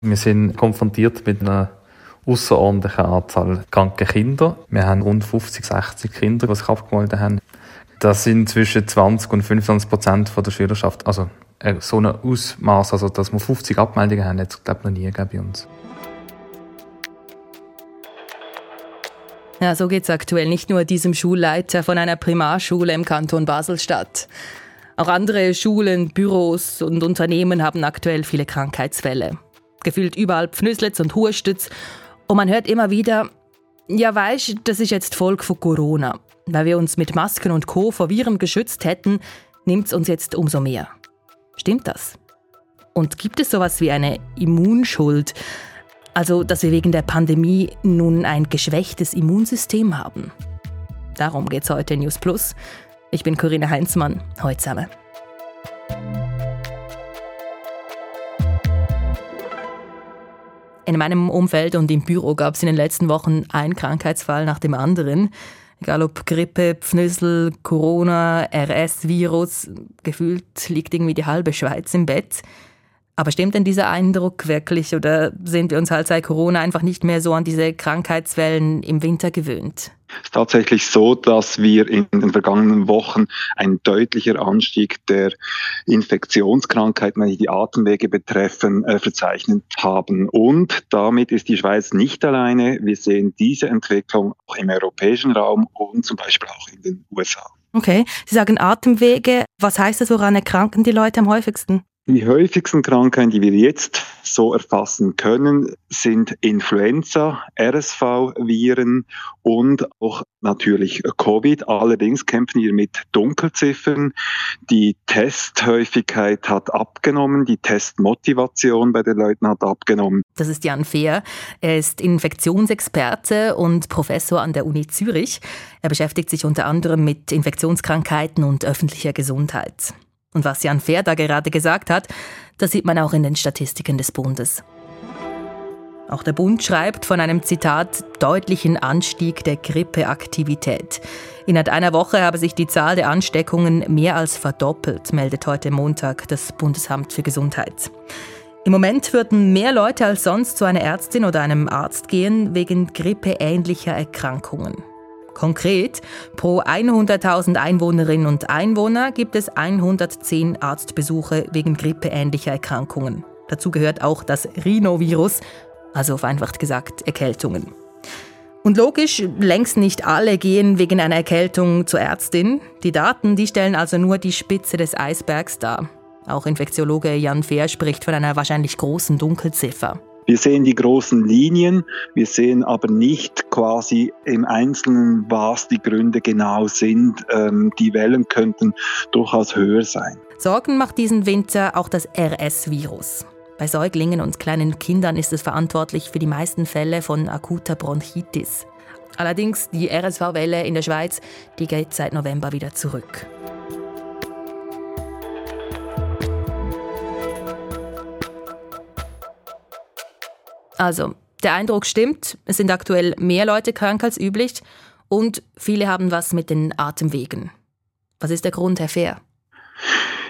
Wir sind konfrontiert mit einer außerordentlichen Anzahl kranker Kinder. Wir haben rund 50, 60 Kinder, die sich abgemeldet haben. Das sind zwischen 20 und 25 Prozent der Schülerschaft. Also äh, so ein Ausmaß, also dass wir 50 Abmeldungen haben, hat es glaube ich noch nie gegeben bei uns. Ja, so geht es aktuell nicht nur diesem Schulleiter von einer Primarschule im Kanton Baselstadt. Auch andere Schulen, Büros und Unternehmen haben aktuell viele Krankheitsfälle. Gefühlt überall Pfnüslitz und Hurstütz. Und man hört immer wieder, ja weisst, das ist jetzt Folge von Corona. Weil wir uns mit Masken und Co. vor Viren geschützt hätten, nimmt es uns jetzt umso mehr. Stimmt das? Und gibt es sowas wie eine Immunschuld? Also, dass wir wegen der Pandemie nun ein geschwächtes Immunsystem haben. Darum geht es heute in News Plus. Ich bin Corinna Heinzmann. Heute zusammen. In meinem Umfeld und im Büro gab es in den letzten Wochen einen Krankheitsfall nach dem anderen. Egal ob Grippe, Pfnüssel, Corona, RS-Virus, gefühlt liegt irgendwie die halbe Schweiz im Bett. Aber stimmt denn dieser Eindruck wirklich oder sind wir uns halt seit Corona einfach nicht mehr so an diese Krankheitswellen im Winter gewöhnt? Es ist tatsächlich so, dass wir in den vergangenen Wochen einen deutlicher Anstieg der Infektionskrankheiten, die die Atemwege betreffen, äh, verzeichnet haben. Und damit ist die Schweiz nicht alleine. Wir sehen diese Entwicklung auch im europäischen Raum und zum Beispiel auch in den USA. Okay, Sie sagen Atemwege. Was heißt das, woran erkranken die Leute am häufigsten? Die häufigsten Krankheiten, die wir jetzt so erfassen können, sind Influenza, RSV-Viren und auch natürlich Covid. Allerdings kämpfen wir mit Dunkelziffern. Die Testhäufigkeit hat abgenommen, die Testmotivation bei den Leuten hat abgenommen. Das ist Jan Fehr. Er ist Infektionsexperte und Professor an der Uni Zürich. Er beschäftigt sich unter anderem mit Infektionskrankheiten und öffentlicher Gesundheit. Und was Jan Fehr da gerade gesagt hat, das sieht man auch in den Statistiken des Bundes. Auch der Bund schreibt von einem Zitat deutlichen Anstieg der Grippeaktivität. Innerhalb einer Woche habe sich die Zahl der Ansteckungen mehr als verdoppelt, meldet heute Montag das Bundesamt für Gesundheit. Im Moment würden mehr Leute als sonst zu einer Ärztin oder einem Arzt gehen wegen grippeähnlicher Erkrankungen. Konkret, pro 100.000 Einwohnerinnen und Einwohner gibt es 110 Arztbesuche wegen grippeähnlicher Erkrankungen. Dazu gehört auch das Rhinovirus, also vereinfacht gesagt Erkältungen. Und logisch, längst nicht alle gehen wegen einer Erkältung zur Ärztin. Die Daten, die stellen also nur die Spitze des Eisbergs dar. Auch Infektiologe Jan Fehr spricht von einer wahrscheinlich großen Dunkelziffer. Wir sehen die großen Linien, wir sehen aber nicht quasi im Einzelnen, was die Gründe genau sind. Ähm, die Wellen könnten durchaus höher sein. Sorgen macht diesen Winter auch das RS-Virus. Bei Säuglingen und kleinen Kindern ist es verantwortlich für die meisten Fälle von akuter Bronchitis. Allerdings die RSV-Welle in der Schweiz, die geht seit November wieder zurück. Also, der Eindruck stimmt, es sind aktuell mehr Leute krank als üblich und viele haben was mit den Atemwegen. Was ist der Grund, Herr Fehr?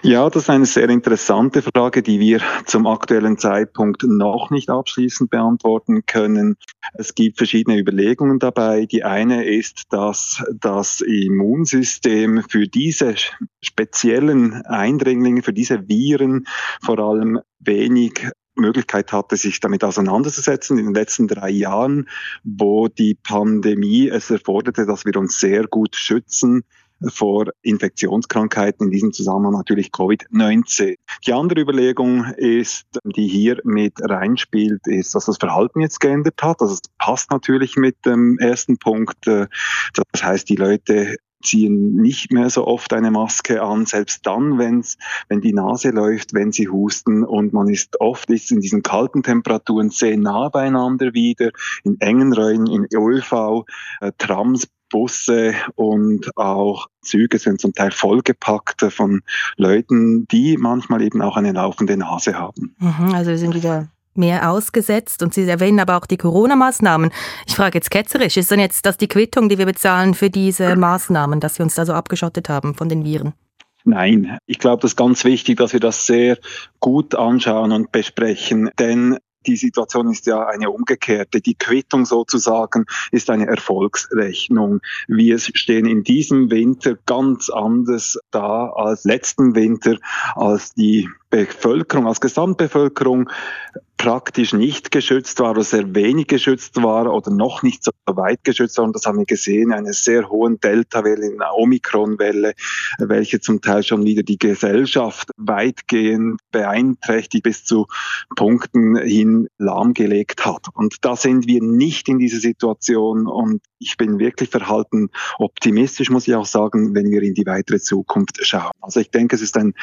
Ja, das ist eine sehr interessante Frage, die wir zum aktuellen Zeitpunkt noch nicht abschließend beantworten können. Es gibt verschiedene Überlegungen dabei. Die eine ist, dass das Immunsystem für diese speziellen Eindringlinge, für diese Viren vor allem wenig Möglichkeit hatte, sich damit auseinanderzusetzen in den letzten drei Jahren, wo die Pandemie es erforderte, dass wir uns sehr gut schützen vor Infektionskrankheiten, in diesem Zusammenhang natürlich Covid-19. Die andere Überlegung ist, die hier mit reinspielt, ist, dass das Verhalten jetzt geändert hat. Also es passt natürlich mit dem ersten Punkt. Äh, das heißt, die Leute ziehen nicht mehr so oft eine Maske an, selbst dann, wenn's, wenn die Nase läuft, wenn sie husten und man ist oft ist in diesen kalten Temperaturen sehr nah beieinander wieder, in engen Räumen, in ÖV, äh, Trams, Busse und auch Züge sind zum Teil vollgepackt von Leuten, die manchmal eben auch eine laufende Nase haben. Mhm, also wir sind wieder mehr ausgesetzt. Und Sie erwähnen aber auch die Corona-Maßnahmen. Ich frage jetzt ketzerisch, ist denn jetzt das die Quittung, die wir bezahlen für diese Maßnahmen, dass wir uns da so abgeschottet haben von den Viren? Nein, ich glaube, das ist ganz wichtig, dass wir das sehr gut anschauen und besprechen, denn Die Situation ist ja eine umgekehrte. Die Quittung sozusagen ist eine Erfolgsrechnung. Wir stehen in diesem Winter ganz anders da als letzten Winter, als die Bevölkerung, als Gesamtbevölkerung praktisch nicht geschützt war oder sehr wenig geschützt war oder noch nicht so weit geschützt war. Und das haben wir gesehen, eine sehr hohen Delta-Welle, eine Omikron-Welle, welche zum Teil schon wieder die Gesellschaft weitgehend beeinträchtigt bis zu Punkten hin lahmgelegt hat. Und da sind wir nicht in dieser Situation und ich bin wirklich verhalten optimistisch, muss ich auch sagen, wenn wir in die weitere Zukunft schauen. Also ich denke, es ist ein,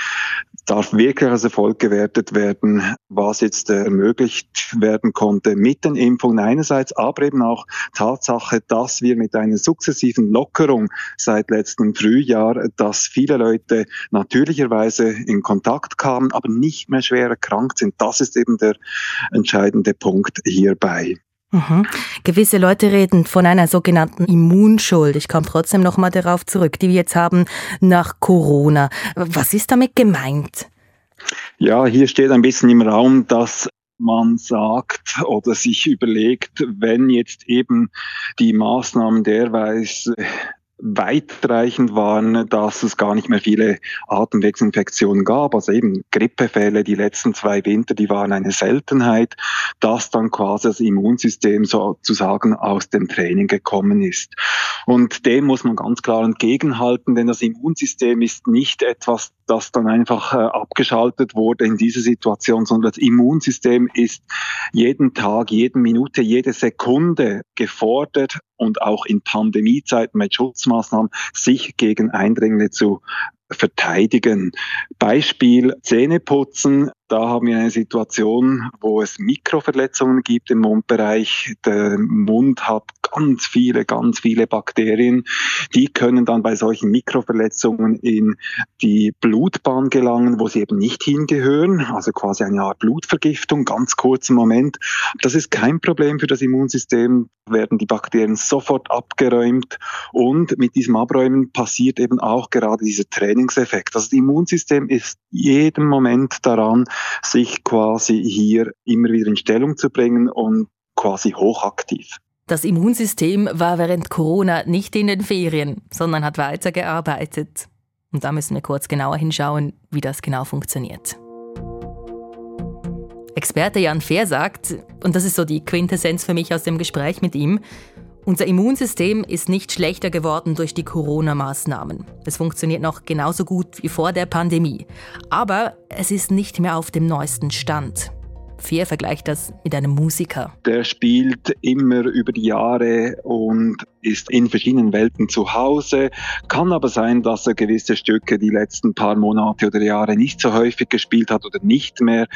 darf wirklich als Erfolg gewertet werden, was jetzt ermöglicht werden konnte mit den Impfungen einerseits, aber eben auch Tatsache, dass wir mit einer sukzessiven Lockerung seit letztem Frühjahr, dass viele Leute natürlicherweise in Kontakt kamen, aber nicht mehr schwer erkrankt sind. Das ist eben der entscheidende Punkt hierbei. Mhm. Gewisse Leute reden von einer sogenannten Immunschuld. Ich komme trotzdem noch mal darauf zurück, die wir jetzt haben nach Corona. Was ist damit gemeint? Ja, hier steht ein bisschen im Raum, dass man sagt oder sich überlegt, wenn jetzt eben die Maßnahmen derweise weitreichend waren, dass es gar nicht mehr viele Atemwegsinfektionen gab. Also eben Grippefälle, die letzten zwei Winter, die waren eine Seltenheit, dass dann quasi das Immunsystem sozusagen aus dem Training gekommen ist. Und dem muss man ganz klar entgegenhalten, denn das Immunsystem ist nicht etwas, das dann einfach äh, abgeschaltet wurde in dieser Situation, sondern das Immunsystem ist jeden Tag, jede Minute, jede Sekunde gefordert und auch in Pandemiezeiten mit Schutzmaßnahmen sich gegen Eindringlinge zu verteidigen. Beispiel Zähneputzen. Da haben wir eine Situation, wo es Mikroverletzungen gibt im Mundbereich. Der Mund hat ganz viele, ganz viele Bakterien. Die können dann bei solchen Mikroverletzungen in die Blutbahn gelangen, wo sie eben nicht hingehören. Also quasi eine Art Blutvergiftung, ganz kurzen Moment. Das ist kein Problem für das Immunsystem, werden die Bakterien sofort abgeräumt. Und mit diesem Abräumen passiert eben auch gerade dieser Trainingseffekt. Also das Immunsystem ist jeden Moment daran, sich quasi hier immer wieder in Stellung zu bringen und quasi hochaktiv. Das Immunsystem war während Corona nicht in den Ferien, sondern hat weitergearbeitet. Und da müssen wir kurz genauer hinschauen, wie das genau funktioniert. Experte Jan Fehr sagt, und das ist so die Quintessenz für mich aus dem Gespräch mit ihm, unser Immunsystem ist nicht schlechter geworden durch die Corona-Maßnahmen. Es funktioniert noch genauso gut wie vor der Pandemie. Aber es ist nicht mehr auf dem neuesten Stand. Fehr vergleicht das mit einem Musiker. Der spielt immer über die Jahre und ist in verschiedenen Welten zu Hause. Kann aber sein, dass er gewisse Stücke die letzten paar Monate oder Jahre nicht so häufig gespielt hat oder nicht mehr.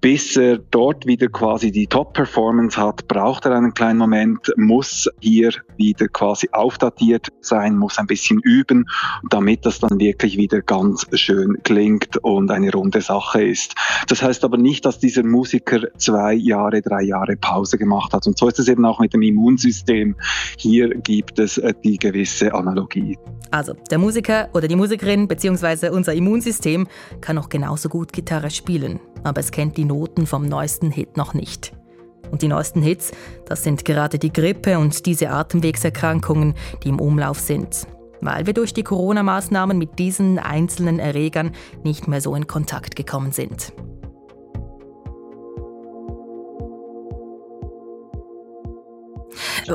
Bis er dort wieder quasi die Top-Performance hat, braucht er einen kleinen Moment, muss hier wieder quasi aufdatiert sein, muss ein bisschen üben, damit das dann wirklich wieder ganz schön klingt und eine runde Sache ist. Das heißt aber nicht, dass dieser Musiker zwei Jahre, drei Jahre Pause gemacht hat. Und so ist es eben auch mit dem Immunsystem. Hier gibt es äh, die gewisse Analogie. Also der Musiker oder die Musikerin bzw. unser Immunsystem kann auch genauso gut Gitarre spielen, aber es kennt die Noten vom neuesten Hit noch nicht. Und die neuesten Hits, das sind gerade die Grippe und diese Atemwegserkrankungen, die im Umlauf sind. Weil wir durch die Corona-Maßnahmen mit diesen einzelnen Erregern nicht mehr so in Kontakt gekommen sind.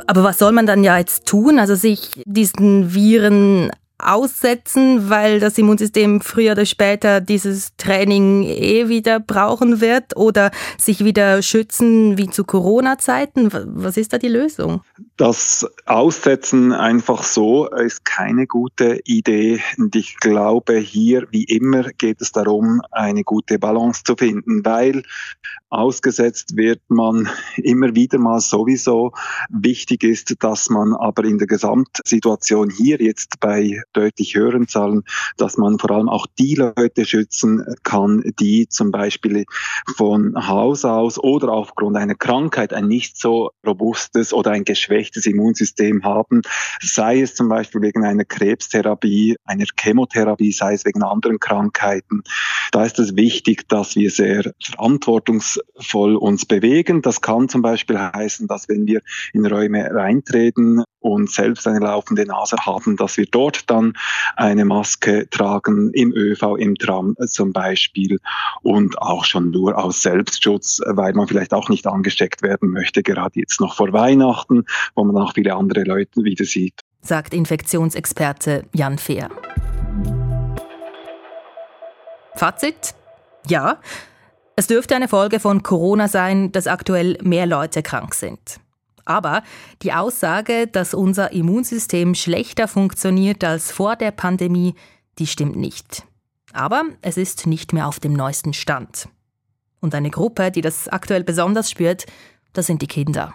Aber was soll man dann ja jetzt tun? Also sich diesen Viren aussetzen, weil das Immunsystem früher oder später dieses Training eh wieder brauchen wird oder sich wieder schützen wie zu Corona-Zeiten? Was ist da die Lösung? Das Aussetzen einfach so ist keine gute Idee. Und ich glaube, hier wie immer geht es darum, eine gute Balance zu finden, weil Ausgesetzt wird man immer wieder mal sowieso. Wichtig ist, dass man aber in der Gesamtsituation hier jetzt bei deutlich höheren Zahlen, dass man vor allem auch die Leute schützen kann, die zum Beispiel von Haus aus oder aufgrund einer Krankheit ein nicht so robustes oder ein geschwächtes Immunsystem haben, sei es zum Beispiel wegen einer Krebstherapie, einer Chemotherapie, sei es wegen anderen Krankheiten. Da ist es wichtig, dass wir sehr verantwortungsvoll uns bewegen. Das kann zum Beispiel heißen, dass wenn wir in Räume reintreten und selbst eine laufende Nase haben, dass wir dort dann eine Maske tragen, im ÖV, im Tram zum Beispiel und auch schon nur aus Selbstschutz, weil man vielleicht auch nicht angesteckt werden möchte, gerade jetzt noch vor Weihnachten, wo man auch viele andere Leute wieder sieht. Sagt Infektionsexperte Jan Fehr. Fazit? Ja, es dürfte eine Folge von Corona sein, dass aktuell mehr Leute krank sind. Aber die Aussage, dass unser Immunsystem schlechter funktioniert als vor der Pandemie, die stimmt nicht. Aber es ist nicht mehr auf dem neuesten Stand. Und eine Gruppe, die das aktuell besonders spürt, das sind die Kinder.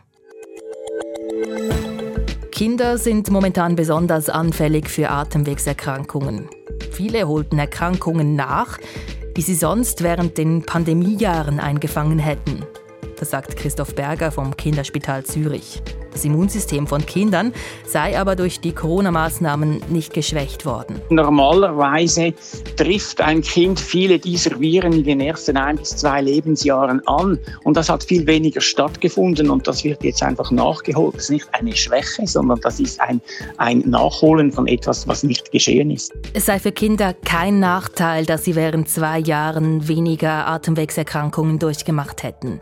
Kinder sind momentan besonders anfällig für Atemwegserkrankungen. Viele holten Erkrankungen nach, die sie sonst während den Pandemiejahren eingefangen hätten. Das sagt Christoph Berger vom Kinderspital Zürich. Das Immunsystem von Kindern sei aber durch die Corona-Maßnahmen nicht geschwächt worden. Normalerweise trifft ein Kind viele dieser Viren in den ersten ein bis zwei Lebensjahren an und das hat viel weniger stattgefunden und das wird jetzt einfach nachgeholt. Das ist nicht eine Schwäche, sondern das ist ein, ein Nachholen von etwas, was nicht geschehen ist. Es sei für Kinder kein Nachteil, dass sie während zwei Jahren weniger Atemwegserkrankungen durchgemacht hätten.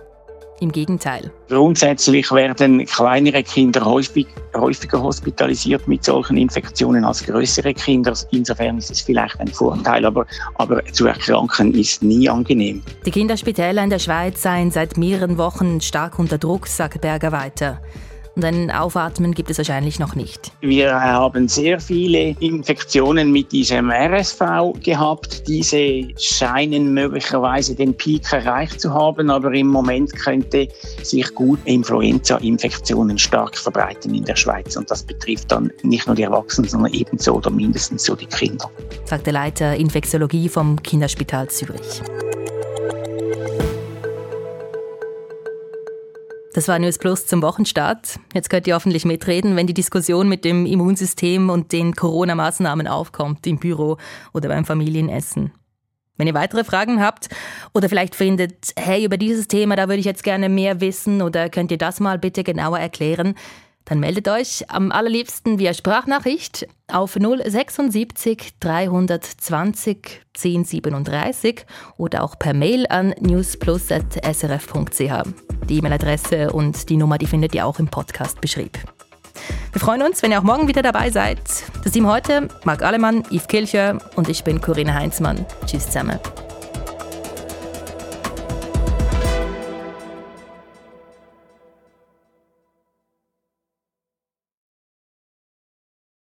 Im Gegenteil. Grundsätzlich werden kleinere Kinder häufig, häufiger hospitalisiert mit solchen Infektionen als größere Kinder. Insofern ist es vielleicht ein Vorteil, aber, aber zu erkranken ist nie angenehm. Die Kinderspitäler in der Schweiz seien seit mehreren Wochen stark unter Druck, sagt Berger weiter. Und ein Aufatmen gibt es wahrscheinlich noch nicht. Wir haben sehr viele Infektionen mit diesem RSV gehabt. Diese scheinen möglicherweise den Peak erreicht zu haben, aber im Moment könnte sich gut Influenza-Infektionen stark verbreiten in der Schweiz. Und das betrifft dann nicht nur die Erwachsenen, sondern ebenso oder mindestens so die Kinder. Sagt der Leiter Infektiologie vom Kinderspital Zürich. Das war News Plus zum Wochenstart. Jetzt könnt ihr hoffentlich mitreden, wenn die Diskussion mit dem Immunsystem und den Corona-Maßnahmen aufkommt, im Büro oder beim Familienessen. Wenn ihr weitere Fragen habt oder vielleicht findet, hey, über dieses Thema, da würde ich jetzt gerne mehr wissen oder könnt ihr das mal bitte genauer erklären, dann meldet euch am allerliebsten via Sprachnachricht auf 076 320 1037 oder auch per Mail an newsplus.srf.ch. Die E-Mail-Adresse und die Nummer, die findet ihr auch im Podcast-Beschrieb. Wir freuen uns, wenn ihr auch morgen wieder dabei seid. Das Team heute, Marc Alemann, Yves Kilcher und ich bin Corinna Heinzmann. Tschüss zusammen.